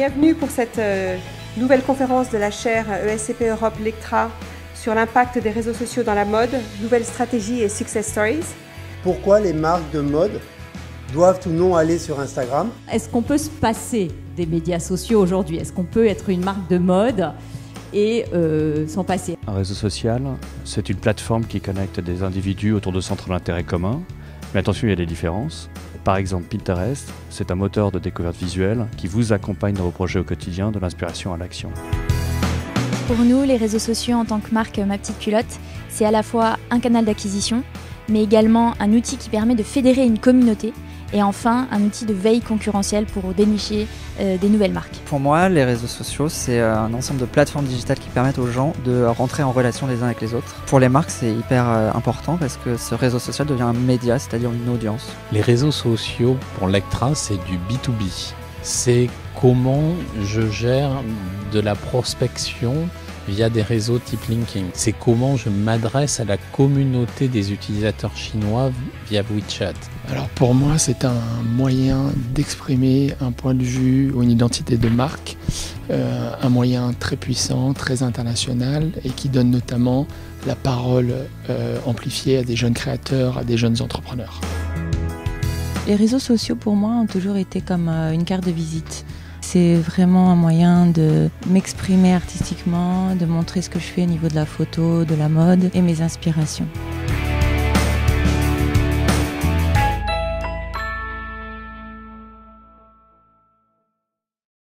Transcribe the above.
Bienvenue pour cette euh, nouvelle conférence de la chaire ESCP Europe Lectra sur l'impact des réseaux sociaux dans la mode, nouvelles stratégies et success stories. Pourquoi les marques de mode doivent ou non aller sur Instagram? Est-ce qu'on peut se passer des médias sociaux aujourd'hui? Est-ce qu'on peut être une marque de mode et euh, s'en passer? Un réseau social, c'est une plateforme qui connecte des individus autour de centres d'intérêt communs. Mais attention, il y a des différences. Par exemple, Pinterest, c'est un moteur de découverte visuelle qui vous accompagne dans vos projets au quotidien, de l'inspiration à l'action. Pour nous, les réseaux sociaux en tant que marque Ma Petite Culotte, c'est à la fois un canal d'acquisition, mais également un outil qui permet de fédérer une communauté et enfin un outil de veille concurrentielle pour dénicher euh, des nouvelles marques. Pour moi, les réseaux sociaux, c'est euh, un ensemble de plateformes digitales qui permettent aux gens de rentrer en relation les uns avec les autres. Pour les marques, c'est hyper euh, important parce que ce réseau social devient un média, c'est-à-dire une audience. Les réseaux sociaux, pour Lectra, c'est du B2B. C'est comment je gère de la prospection via des réseaux type LinkedIn. C'est comment je m'adresse à la communauté des utilisateurs chinois via WeChat. Alors pour moi, c'est un moyen d'exprimer un point de vue ou une identité de marque, euh, un moyen très puissant, très international et qui donne notamment la parole euh, amplifiée à des jeunes créateurs, à des jeunes entrepreneurs. Les réseaux sociaux pour moi ont toujours été comme euh, une carte de visite. C'est vraiment un moyen de m'exprimer artistiquement, de montrer ce que je fais au niveau de la photo, de la mode et mes inspirations.